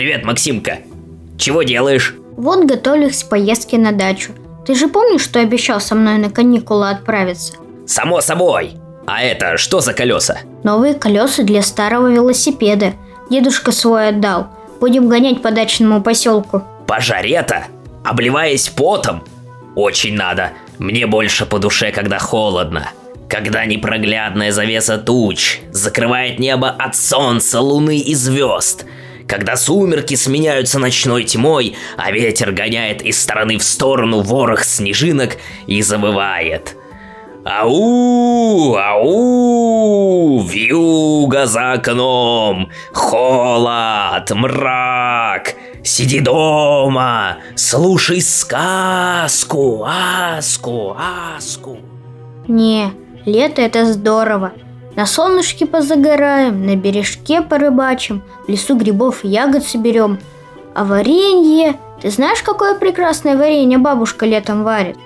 Привет, Максимка. Чего делаешь? Вот готовлюсь к поездке на дачу. Ты же помнишь, что обещал со мной на каникулы отправиться? Само собой. А это что за колеса? Новые колеса для старого велосипеда. Дедушка свой отдал. Будем гонять по дачному поселку. По жаре-то? Обливаясь потом? Очень надо. Мне больше по душе, когда холодно. Когда непроглядная завеса туч закрывает небо от солнца, луны и звезд. Когда сумерки сменяются ночной тьмой, а ветер гоняет из стороны в сторону ворох снежинок и забывает. Ау, ау, вьюга за окном, холод, мрак. Сиди дома, слушай сказку, аску, аску. Не, лето это здорово. На солнышке позагораем, на бережке порыбачим, в лесу грибов и ягод соберем. А варенье... Ты знаешь, какое прекрасное варенье бабушка летом варит?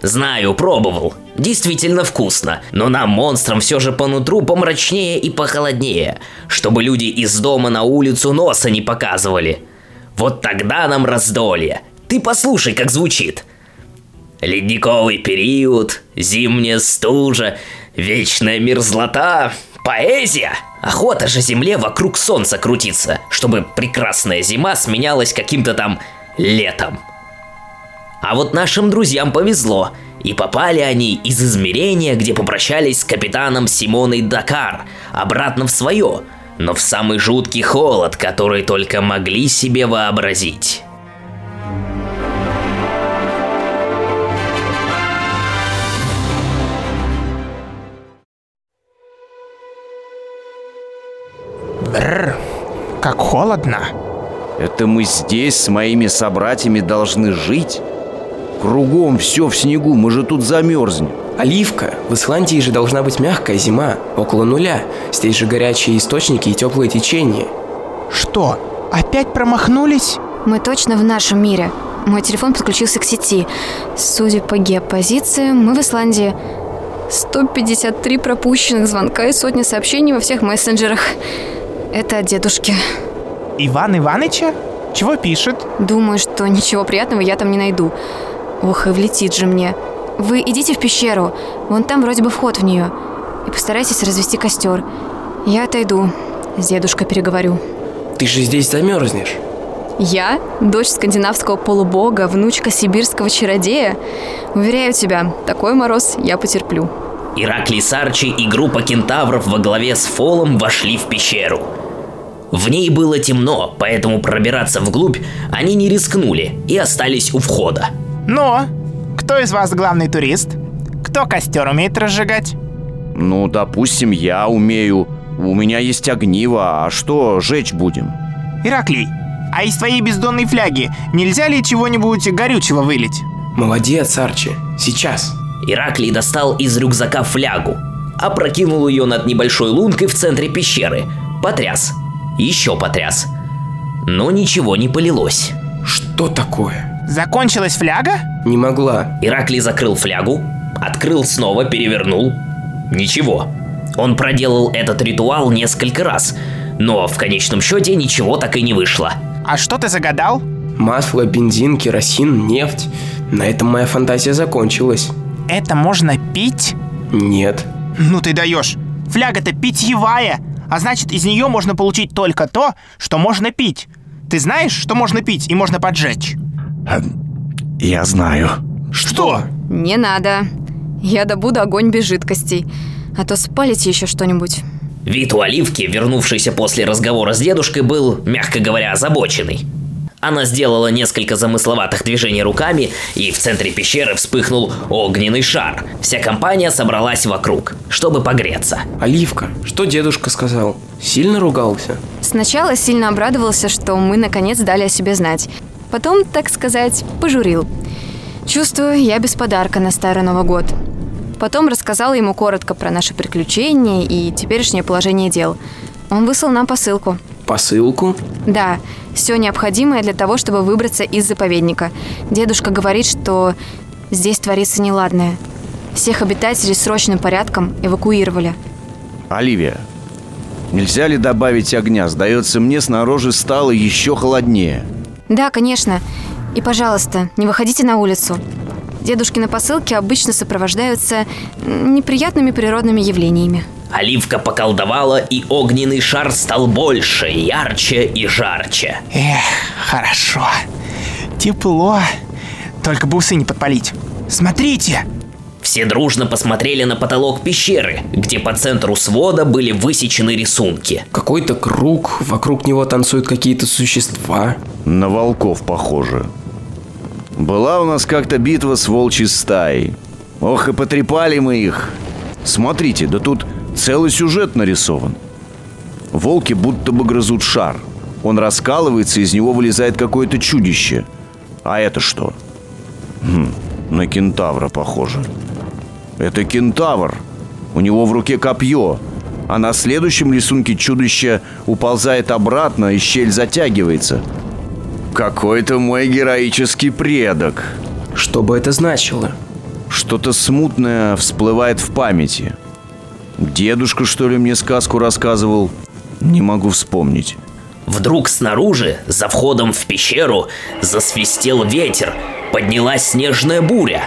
Знаю, пробовал. Действительно вкусно, но нам, монстрам, все же по нутру помрачнее и похолоднее, чтобы люди из дома на улицу носа не показывали. Вот тогда нам раздолье. Ты послушай, как звучит. Ледниковый период, зимняя стужа, вечная мерзлота, поэзия. Охота же земле вокруг солнца крутиться, чтобы прекрасная зима сменялась каким-то там летом. А вот нашим друзьям повезло, и попали они из измерения, где попрощались с капитаном Симоной Дакар, обратно в свое, но в самый жуткий холод, который только могли себе вообразить. Как холодно. Это мы здесь с моими собратьями должны жить? Кругом все в снегу, мы же тут замерзнем. Оливка, в Исландии же должна быть мягкая зима, около нуля. Здесь же горячие источники и теплые течения. Что, опять промахнулись? Мы точно в нашем мире. Мой телефон подключился к сети. Судя по геопозиции, мы в Исландии. 153 пропущенных звонка и сотни сообщений во всех мессенджерах. Это от дедушки. Иван Иваныча? Чего пишет? Думаю, что ничего приятного я там не найду. Ох, и влетит же мне. Вы идите в пещеру, вон там вроде бы вход в нее. И постарайтесь развести костер. Я отойду, с дедушкой переговорю. Ты же здесь замерзнешь. Я, дочь скандинавского полубога, внучка сибирского чародея, уверяю тебя, такой мороз я потерплю. Ираклий Сарчи и группа кентавров во главе с Фолом вошли в пещеру. В ней было темно, поэтому пробираться вглубь они не рискнули и остались у входа. Но, кто из вас главный турист? Кто костер умеет разжигать? Ну, допустим, я умею. У меня есть огниво, а что жечь будем? Ираклий, а из твоей бездонной фляги нельзя ли чего-нибудь горючего вылить? Молодец, Арчи. Сейчас. Ираклий достал из рюкзака флягу, опрокинул ее над небольшой лункой в центре пещеры, потряс, еще потряс. Но ничего не полилось. Что такое? Закончилась фляга? Не могла. Ираклий закрыл флягу, открыл снова, перевернул. Ничего. Он проделал этот ритуал несколько раз, но в конечном счете ничего так и не вышло. А что ты загадал? Масло, бензин, керосин, нефть. На этом моя фантазия закончилась. Это можно пить? Нет. Ну ты даешь. Фляга-то питьевая, а значит из нее можно получить только то, что можно пить. Ты знаешь, что можно пить и можно поджечь? Я знаю. Что? Не надо. Я добуду огонь без жидкостей. А то спалите еще что-нибудь. Вид у Оливки, вернувшейся после разговора с дедушкой, был, мягко говоря, озабоченный. Она сделала несколько замысловатых движений руками, и в центре пещеры вспыхнул огненный шар. Вся компания собралась вокруг, чтобы погреться. Оливка, что дедушка сказал? Сильно ругался? Сначала сильно обрадовался, что мы наконец дали о себе знать. Потом, так сказать, пожурил. Чувствую, я без подарка на Старый Новый год. Потом рассказал ему коротко про наши приключения и теперешнее положение дел. Он выслал нам посылку. Посылку? Да, все необходимое для того, чтобы выбраться из заповедника. Дедушка говорит, что здесь творится неладное. Всех обитателей срочным порядком эвакуировали. Оливия, Нельзя ли добавить огня? Сдается мне, снаружи стало еще холоднее. Да, конечно. И, пожалуйста, не выходите на улицу. Дедушкины посылки обычно сопровождаются неприятными природными явлениями. Оливка поколдовала, и огненный шар стал больше, ярче и жарче. Эх, хорошо. Тепло. Только бы усы не подпалить. Смотрите! Все дружно посмотрели на потолок пещеры, где по центру свода были высечены рисунки. Какой-то круг, вокруг него танцуют какие-то существа. На волков похоже. Была у нас как-то битва с волчьей стаей. Ох, и потрепали мы их. Смотрите, да тут целый сюжет нарисован. Волки будто бы грызут шар. Он раскалывается, из него вылезает какое-то чудище. А это что? Хм, на кентавра похоже. Это кентавр. У него в руке копье. А на следующем рисунке чудище уползает обратно, и щель затягивается. Какой-то мой героический предок. Что бы это значило? Что-то смутное всплывает в памяти. Дедушка, что ли, мне сказку рассказывал? Не могу вспомнить. Вдруг снаружи, за входом в пещеру, засвистел ветер, поднялась снежная буря.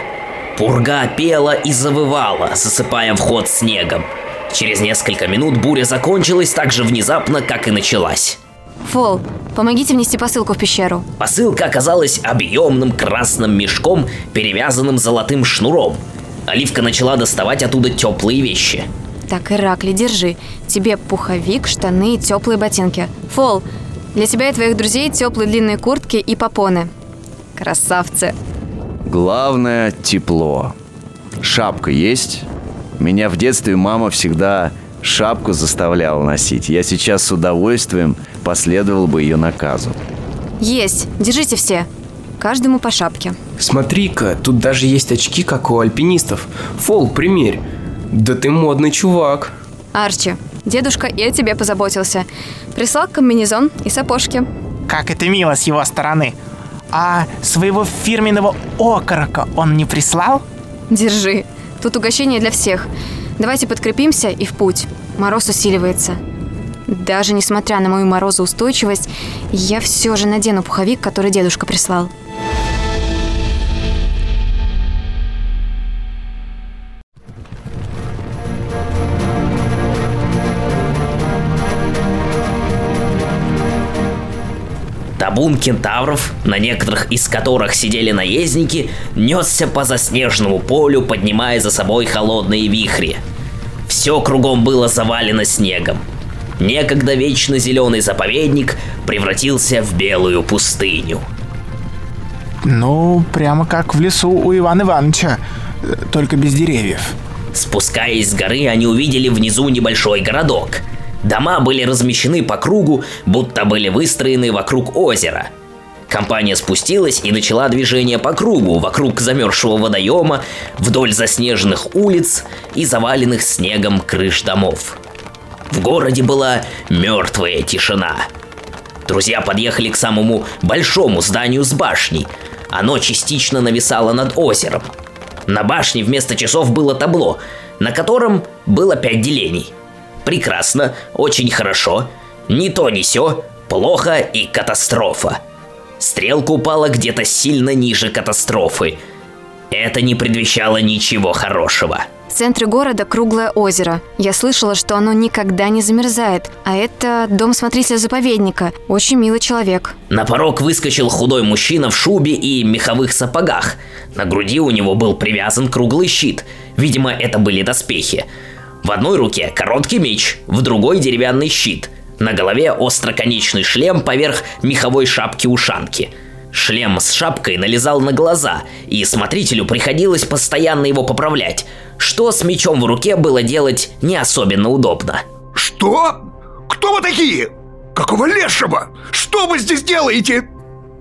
Пурга пела и завывала, засыпая вход снегом. Через несколько минут буря закончилась так же внезапно, как и началась. Фол, помогите внести посылку в пещеру. Посылка оказалась объемным красным мешком, перевязанным золотым шнуром. Оливка начала доставать оттуда теплые вещи. Так, Иракли, держи. Тебе пуховик, штаны и теплые ботинки. Фол, для тебя и твоих друзей теплые длинные куртки и попоны. Красавцы. Главное – тепло. Шапка есть? Меня в детстве мама всегда шапку заставляла носить. Я сейчас с удовольствием последовал бы ее наказу. Есть. Держите все. Каждому по шапке. Смотри-ка, тут даже есть очки, как у альпинистов. Фол, примерь. Да ты модный чувак. Арчи, дедушка и о тебе позаботился. Прислал комбинезон и сапожки. Как это мило с его стороны. А своего фирменного окорока он не прислал? Держи. Тут угощение для всех. Давайте подкрепимся и в путь. Мороз усиливается. Даже несмотря на мою морозоустойчивость, я все же надену пуховик, который дедушка прислал. Табун кентавров, на некоторых из которых сидели наездники, несся по заснеженному полю, поднимая за собой холодные вихри. Все кругом было завалено снегом. Некогда вечно зеленый заповедник превратился в белую пустыню. Ну, прямо как в лесу у Ивана Ивановича, э, только без деревьев. Спускаясь с горы, они увидели внизу небольшой городок. Дома были размещены по кругу, будто были выстроены вокруг озера. Компания спустилась и начала движение по кругу, вокруг замерзшего водоема, вдоль заснеженных улиц и заваленных снегом крыш домов. В городе была мертвая тишина. Друзья подъехали к самому большому зданию с башней. Оно частично нависало над озером. На башне вместо часов было табло, на котором было пять делений. Прекрасно, очень хорошо, ни то ни сё, плохо и катастрофа. Стрелка упала где-то сильно ниже катастрофы. Это не предвещало ничего хорошего. В центре города круглое озеро. Я слышала, что оно никогда не замерзает. А это дом смотрителя заповедника. Очень милый человек. На порог выскочил худой мужчина в шубе и меховых сапогах. На груди у него был привязан круглый щит. Видимо, это были доспехи. В одной руке короткий меч, в другой деревянный щит. На голове остроконечный шлем поверх меховой шапки-ушанки. Шлем с шапкой налезал на глаза, и смотрителю приходилось постоянно его поправлять, что с мечом в руке было делать не особенно удобно. Что? Кто вы такие? Какого лешего? Что вы здесь делаете?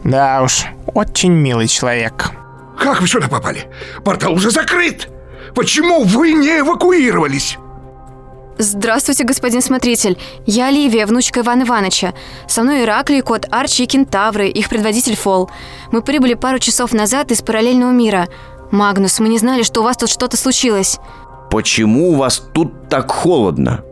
Да уж, очень милый человек. Как вы сюда попали? Портал уже закрыт. Почему вы не эвакуировались? Здравствуйте, господин смотритель. Я Оливия, внучка Ивана Ивановича. Со мной Ираклий, кот Арчи и Кентавры, их предводитель Фол. Мы прибыли пару часов назад из параллельного мира. Магнус, мы не знали, что у вас тут что-то случилось. Почему у вас тут так холодно?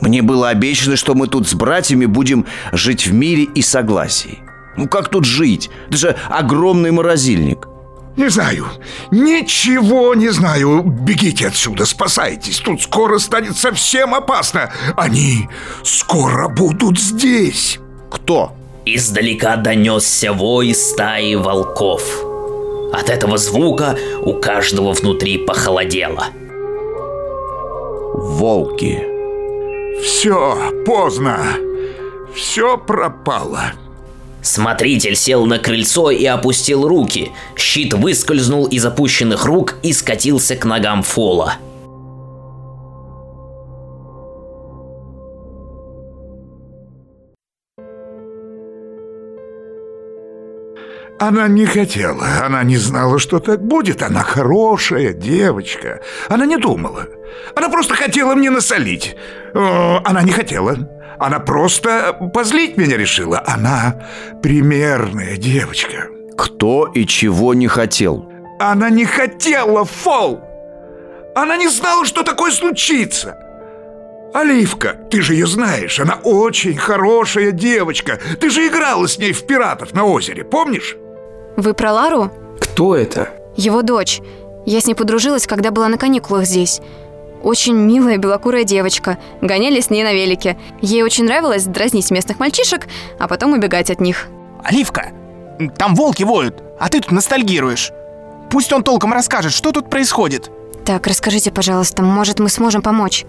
Мне было обещано, что мы тут с братьями будем жить в мире и согласии. Ну как тут жить? Это же огромный морозильник. Не знаю, ничего не знаю. Бегите отсюда, спасайтесь. Тут скоро станет совсем опасно. Они скоро будут здесь. Кто? Издалека донесся вой стаи волков. От этого звука у каждого внутри похолодело. Волки. Все, поздно. Все пропало. Смотритель сел на крыльцо и опустил руки. Щит выскользнул из опущенных рук и скатился к ногам Фола. Она не хотела, она не знала, что так будет. Она хорошая девочка. Она не думала. Она просто хотела мне насолить. Она не хотела. Она просто позлить меня решила. Она примерная девочка. Кто и чего не хотел? Она не хотела, Фол! Она не знала, что такое случится. Оливка, ты же ее знаешь, она очень хорошая девочка. Ты же играла с ней в пиратов на озере, помнишь? Вы про Лару? Кто это? Его дочь. Я с ней подружилась, когда была на каникулах здесь. Очень милая белокурая девочка. Гоняли с ней на велике. Ей очень нравилось дразнить местных мальчишек, а потом убегать от них. Оливка, там волки воют, а ты тут ностальгируешь. Пусть он толком расскажет, что тут происходит. Так, расскажите, пожалуйста, может, мы сможем помочь?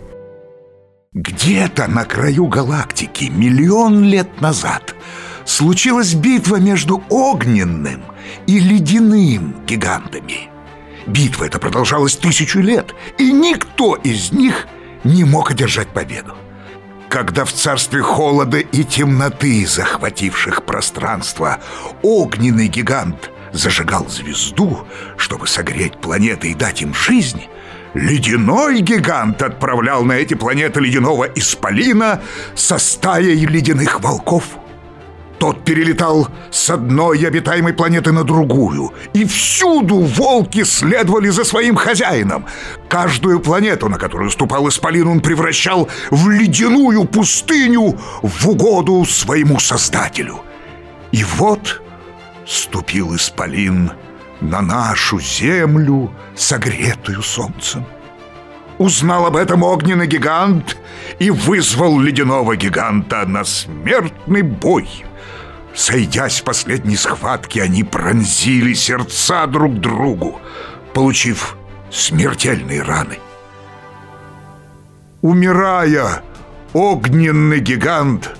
Где-то на краю галактики миллион лет назад случилась битва между огненным и ледяным гигантами. Битва эта продолжалась тысячу лет, и никто из них не мог одержать победу. Когда в царстве холода и темноты, захвативших пространство, огненный гигант зажигал звезду, чтобы согреть планеты и дать им жизнь, ледяной гигант отправлял на эти планеты ледяного исполина со стаей ледяных волков. Тот перелетал с одной обитаемой планеты на другую, и всюду волки следовали за своим хозяином. Каждую планету, на которую ступал Исполин, он превращал в ледяную пустыню в угоду своему создателю. И вот ступил Исполин на нашу землю, согретую солнцем. Узнал об этом огненный гигант и вызвал ледяного гиганта на смертный бой. Сойдясь в последней схватке, они пронзили сердца друг другу, получив смертельные раны. Умирая, огненный гигант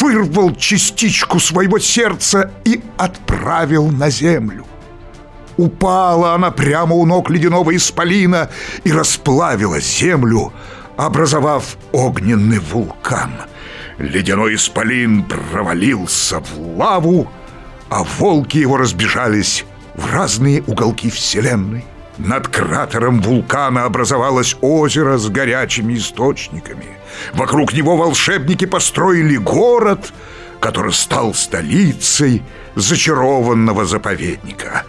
вырвал частичку своего сердца и отправил на землю. Упала она прямо у ног ледяного исполина и расплавила землю, образовав огненный вулкан. Ледяной исполин провалился в лаву, а волки его разбежались в разные уголки Вселенной. Над кратером вулкана образовалось озеро с горячими источниками. Вокруг него волшебники построили город, который стал столицей зачарованного заповедника.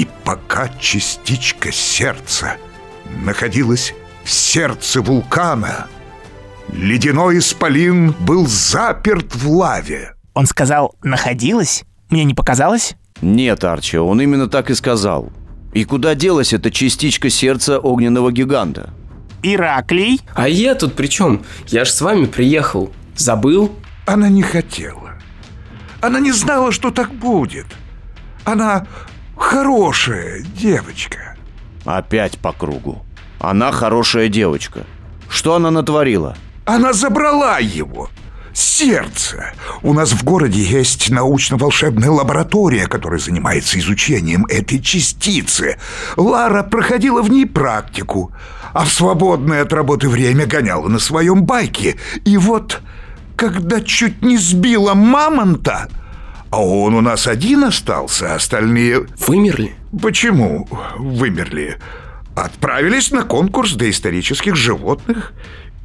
И пока частичка сердца находилась в сердце вулкана, ледяной исполин был заперт в лаве. Он сказал «находилась»? Мне не показалось? Нет, Арчи, он именно так и сказал. И куда делась эта частичка сердца огненного гиганта? Ираклий? А я тут при чем? Я ж с вами приехал. Забыл? Она не хотела. Она не знала, что так будет. Она хорошая девочка. Опять по кругу. Она хорошая девочка. Что она натворила? Она забрала его. Сердце. У нас в городе есть научно-волшебная лаборатория, которая занимается изучением этой частицы. Лара проходила в ней практику, а в свободное от работы время гоняла на своем байке. И вот, когда чуть не сбила мамонта, а он у нас один остался, а остальные... Вымерли? Почему вымерли? Отправились на конкурс доисторических животных.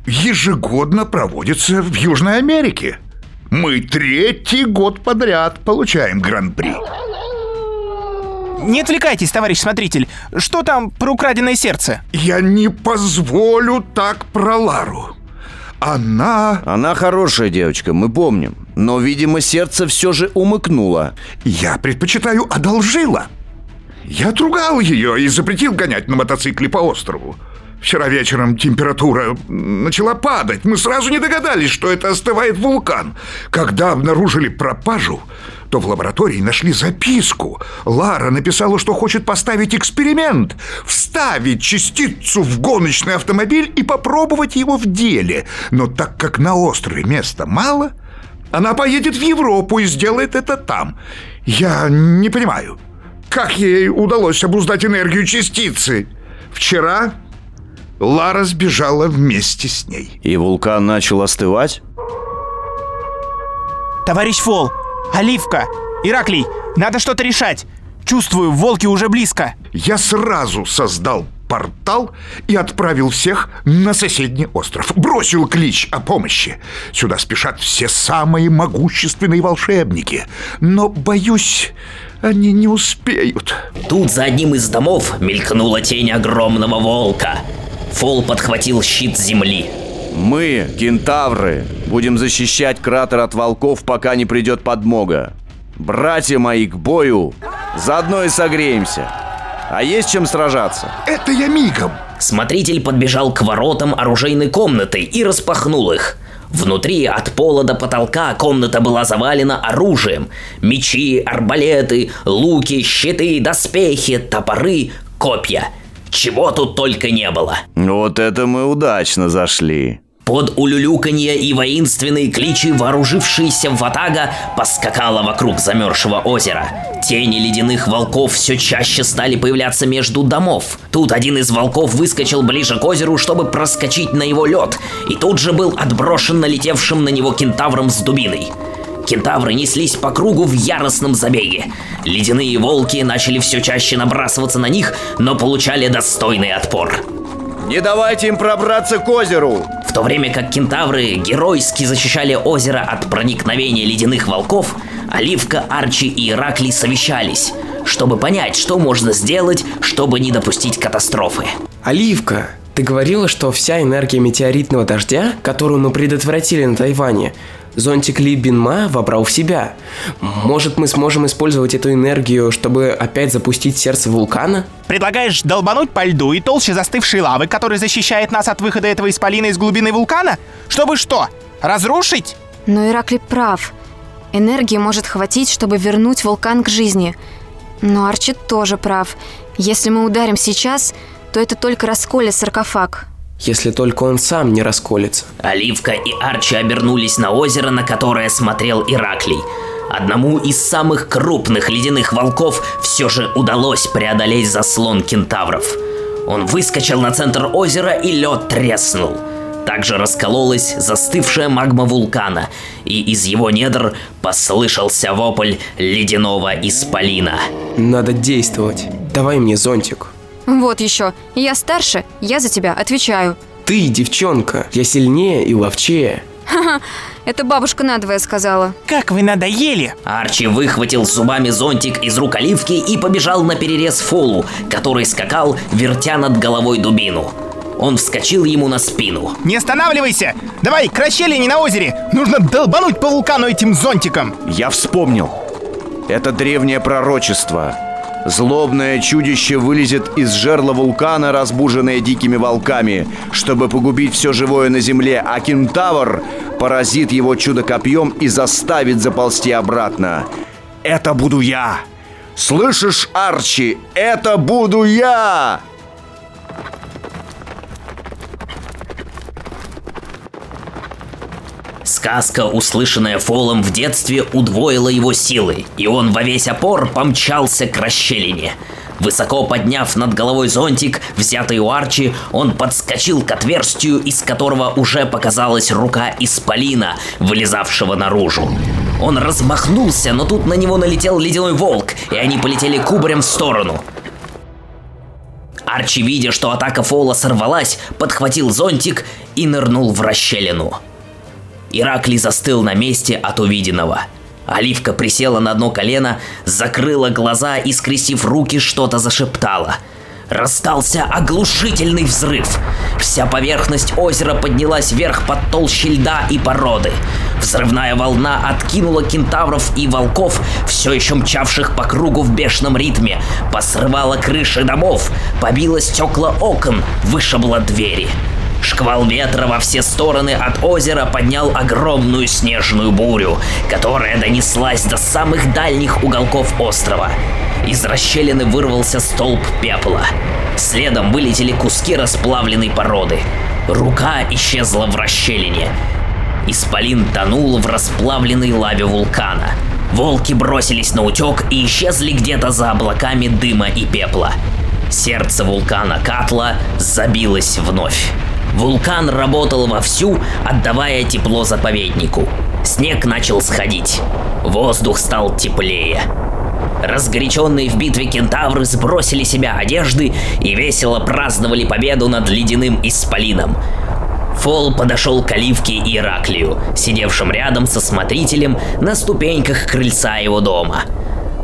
Ежегодно проводится в Южной Америке. Мы третий год подряд получаем гран-при. Не отвлекайтесь, товарищ смотритель. Что там про украденное сердце? Я не позволю так про Лару. Она... Она хорошая девочка, мы помним. Но, видимо, сердце все же умыкнуло. Я предпочитаю одолжила. Я отругал ее и запретил гонять на мотоцикле по острову. Вчера вечером температура начала падать. Мы сразу не догадались, что это остывает вулкан. Когда обнаружили пропажу, то в лаборатории нашли записку. Лара написала, что хочет поставить эксперимент, вставить частицу в гоночный автомобиль и попробовать его в деле. Но так как на острове места мало, она поедет в Европу и сделает это там. Я не понимаю, как ей удалось обуздать энергию частицы. Вчера Лара сбежала вместе с ней. И вулкан начал остывать? Товарищ Фол, Оливка, Ираклий, надо что-то решать. Чувствую, волки уже близко. Я сразу создал портал и отправил всех на соседний остров. Бросил клич о помощи. Сюда спешат все самые могущественные волшебники. Но, боюсь, они не успеют. Тут за одним из домов мелькнула тень огромного волка. Фол подхватил щит земли. Мы, кентавры, будем защищать кратер от волков, пока не придет подмога. Братья мои, к бою! Заодно и согреемся. А есть чем сражаться? Это я мигом. Смотритель подбежал к воротам оружейной комнаты и распахнул их. Внутри от пола до потолка комната была завалена оружием. Мечи, арбалеты, луки, щиты, доспехи, топоры, копья. Чего тут только не было. Вот это мы удачно зашли. Под улюлюканье и воинственные кличи вооружившаяся ватага поскакала вокруг замерзшего озера. Тени ледяных волков все чаще стали появляться между домов. Тут один из волков выскочил ближе к озеру, чтобы проскочить на его лед, и тут же был отброшен налетевшим на него кентавром с дубиной. Кентавры неслись по кругу в яростном забеге. Ледяные волки начали все чаще набрасываться на них, но получали достойный отпор. Не давайте им пробраться к озеру! То время как кентавры геройски защищали озеро от проникновения ледяных волков, Оливка, Арчи и Ираклий совещались, чтобы понять, что можно сделать, чтобы не допустить катастрофы. Оливка, ты говорила, что вся энергия метеоритного дождя, которую мы предотвратили на Тайване, зонтик Ли Бинма вобрал в себя. Может, мы сможем использовать эту энергию, чтобы опять запустить сердце вулкана? Предлагаешь долбануть по льду и толще застывшей лавы, который защищает нас от выхода этого исполина из глубины вулкана? Чтобы что? Разрушить? Но Ираклий прав. Энергии может хватить, чтобы вернуть вулкан к жизни. Но Арчи тоже прав. Если мы ударим сейчас, то это только расколет саркофаг. Если только он сам не расколется. Оливка и Арчи обернулись на озеро, на которое смотрел Ираклий. Одному из самых крупных ледяных волков все же удалось преодолеть заслон кентавров. Он выскочил на центр озера и лед треснул. Также раскололась застывшая магма вулкана, и из его недр послышался вопль ледяного исполина. Надо действовать. Давай мне зонтик. Вот еще. Я старше, я за тебя отвечаю. Ты, девчонка, я сильнее и ловчее. Это бабушка надвое сказала. Как вы надоели! Арчи выхватил зубами зонтик из рук Оливки и побежал на перерез Фолу, который скакал, вертя над головой дубину. Он вскочил ему на спину. Не останавливайся! Давай, к расщелине на озере! Нужно долбануть по вулкану этим зонтиком! Я вспомнил. Это древнее пророчество. Злобное чудище вылезет из жерла вулкана, разбуженное дикими волками, чтобы погубить все живое на земле, а кентавр поразит его чудо-копьем и заставит заползти обратно. Это буду я! Слышишь, Арчи? Это буду я! Сказка, услышанная Фолом в детстве, удвоила его силы, и он во весь опор помчался к расщелине. Высоко подняв над головой зонтик, взятый у Арчи, он подскочил к отверстию, из которого уже показалась рука исполина, вылезавшего наружу. Он размахнулся, но тут на него налетел ледяной волк, и они полетели кубарем в сторону. Арчи, видя, что атака Фола сорвалась, подхватил зонтик и нырнул в расщелину. Ираклий застыл на месте от увиденного. Оливка присела на одно колено, закрыла глаза и, скрестив руки, что-то зашептала. Раздался оглушительный взрыв. Вся поверхность озера поднялась вверх под толщей льда и породы. Взрывная волна откинула кентавров и волков, все еще мчавших по кругу в бешеном ритме, посрывала крыши домов, побила стекла окон, вышибла двери. Шквал ветра во все стороны от озера поднял огромную снежную бурю, которая донеслась до самых дальних уголков острова. Из расщелины вырвался столб пепла. Следом вылетели куски расплавленной породы. Рука исчезла в расщелине. Исполин тонул в расплавленной лаве вулкана. Волки бросились на утек и исчезли где-то за облаками дыма и пепла. Сердце вулкана Катла забилось вновь. Вулкан работал вовсю, отдавая тепло заповеднику. Снег начал сходить. Воздух стал теплее. Разгоряченные в битве кентавры сбросили себя одежды и весело праздновали победу над ледяным исполином. Фол подошел к Оливке и Ираклию, сидевшим рядом со смотрителем на ступеньках крыльца его дома.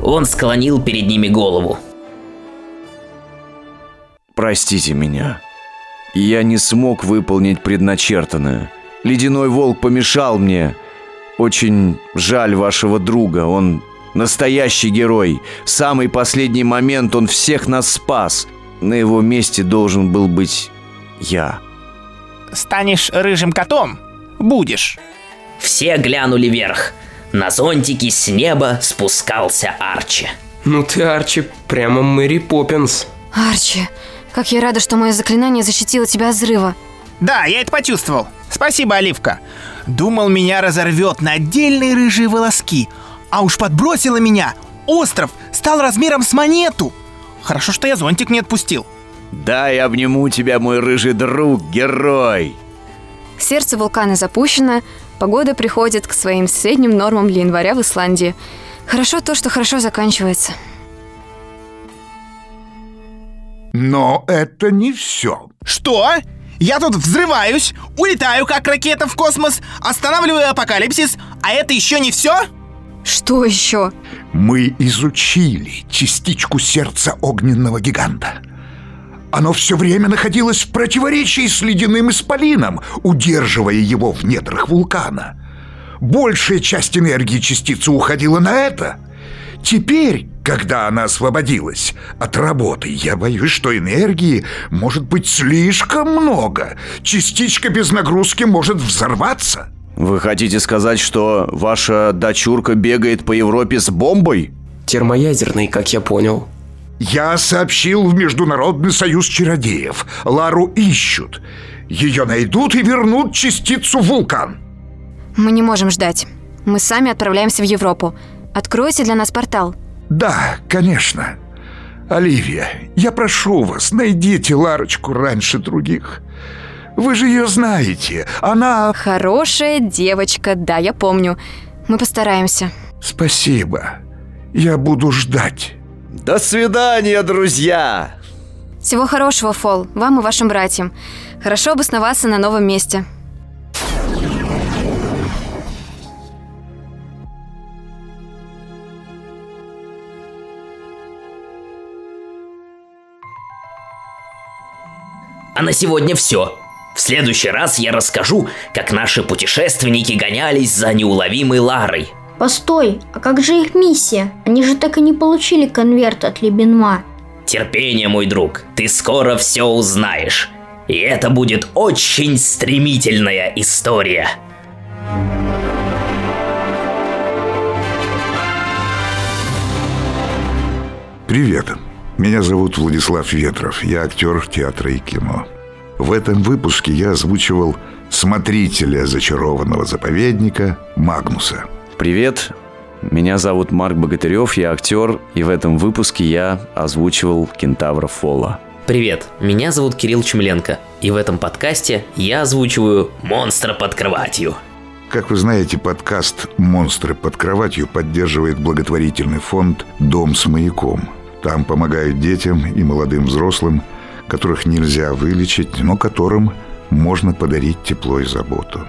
Он склонил перед ними голову. Простите меня. Я не смог выполнить предначертанное. Ледяной волк помешал мне. Очень жаль вашего друга. Он настоящий герой. В самый последний момент он всех нас спас. На его месте должен был быть я. Станешь рыжим котом? Будешь. Все глянули вверх. На зонтике с неба спускался Арчи. Ну ты, Арчи, прямо Мэри Поппинс. Арчи, как я рада, что мое заклинание защитило тебя от взрыва. Да, я это почувствовал. Спасибо, Оливка. Думал, меня разорвет на отдельные рыжие волоски. А уж подбросило меня. Остров стал размером с монету. Хорошо, что я зонтик не отпустил. Дай обниму тебя, мой рыжий друг, герой. Сердце вулкана запущено, погода приходит к своим средним нормам для января в Исландии. Хорошо то, что хорошо заканчивается. Но это не все. Что? Я тут взрываюсь, улетаю как ракета в космос, останавливаю апокалипсис, а это еще не все? Что еще? Мы изучили частичку сердца огненного гиганта. Оно все время находилось в противоречии с ледяным исполином, удерживая его в недрах вулкана. Большая часть энергии частицы уходила на это. Теперь, когда она освободилась от работы, я боюсь, что энергии может быть слишком много. Частичка без нагрузки может взорваться. Вы хотите сказать, что ваша дочурка бегает по Европе с бомбой? Термоядерный, как я понял. Я сообщил в Международный союз чародеев. Лару ищут. Ее найдут и вернут частицу в вулкан. Мы не можем ждать. Мы сами отправляемся в Европу. Откройте для нас портал. Да, конечно. Оливия, я прошу вас, найдите Ларочку раньше других. Вы же ее знаете. Она... Хорошая девочка, да, я помню. Мы постараемся. Спасибо. Я буду ждать. До свидания, друзья! Всего хорошего, Фол, вам и вашим братьям. Хорошо обосноваться на новом месте. А на сегодня все. В следующий раз я расскажу, как наши путешественники гонялись за неуловимой Ларой. Постой, а как же их миссия? Они же так и не получили конверт от Лебенма. Терпение, мой друг, ты скоро все узнаешь. И это будет очень стремительная история. Привет. Меня зовут Владислав Ветров. Я актер театра и кино. В этом выпуске я озвучивал смотрителя зачарованного заповедника Магнуса. Привет, меня зовут Марк Богатырев, я актер, и в этом выпуске я озвучивал кентавра Фола. Привет, меня зовут Кирилл Чемленко, и в этом подкасте я озвучиваю монстра под кроватью. Как вы знаете, подкаст «Монстры под кроватью» поддерживает благотворительный фонд «Дом с маяком». Там помогают детям и молодым взрослым, которых нельзя вылечить, но которым можно подарить тепло и заботу.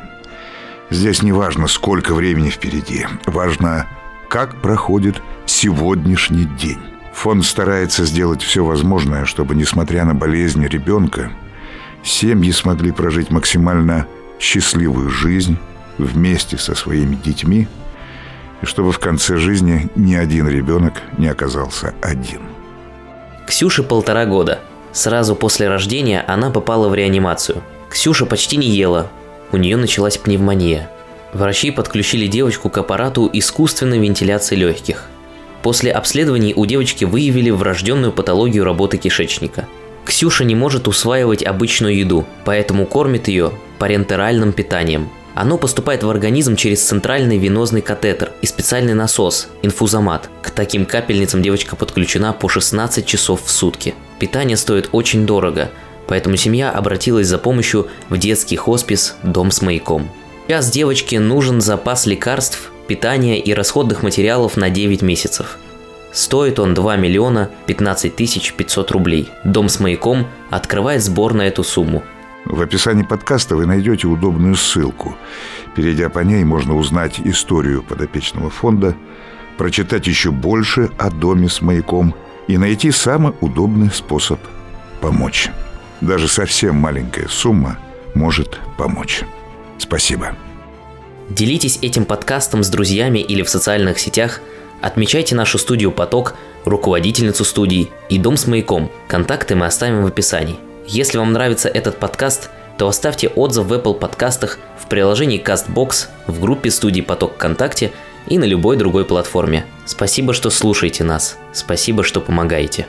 Здесь не важно, сколько времени впереди, важно, как проходит сегодняшний день. Фонд старается сделать все возможное, чтобы, несмотря на болезни ребенка, семьи смогли прожить максимально счастливую жизнь вместе со своими детьми, и чтобы в конце жизни ни один ребенок не оказался один. Ксюше полтора года. Сразу после рождения она попала в реанимацию. Ксюша почти не ела. У нее началась пневмония. Врачи подключили девочку к аппарату искусственной вентиляции легких. После обследований у девочки выявили врожденную патологию работы кишечника. Ксюша не может усваивать обычную еду, поэтому кормит ее парентеральным питанием. Оно поступает в организм через центральный венозный катетер и специальный насос – инфузомат. К таким капельницам девочка подключена по 16 часов в сутки. Питание стоит очень дорого, поэтому семья обратилась за помощью в детский хоспис «Дом с маяком». Сейчас девочке нужен запас лекарств, питания и расходных материалов на 9 месяцев. Стоит он 2 миллиона 15 тысяч 500 рублей. Дом с маяком открывает сбор на эту сумму. В описании подкаста вы найдете удобную ссылку. Перейдя по ней, можно узнать историю подопечного фонда, прочитать еще больше о доме с маяком и найти самый удобный способ помочь. Даже совсем маленькая сумма может помочь. Спасибо. Делитесь этим подкастом с друзьями или в социальных сетях. Отмечайте нашу студию «Поток», руководительницу студии и «Дом с маяком». Контакты мы оставим в описании. Если вам нравится этот подкаст, то оставьте отзыв в Apple подкастах, в приложении CastBox, в группе студии «Поток ВКонтакте» и на любой другой платформе. Спасибо, что слушаете нас. Спасибо, что помогаете.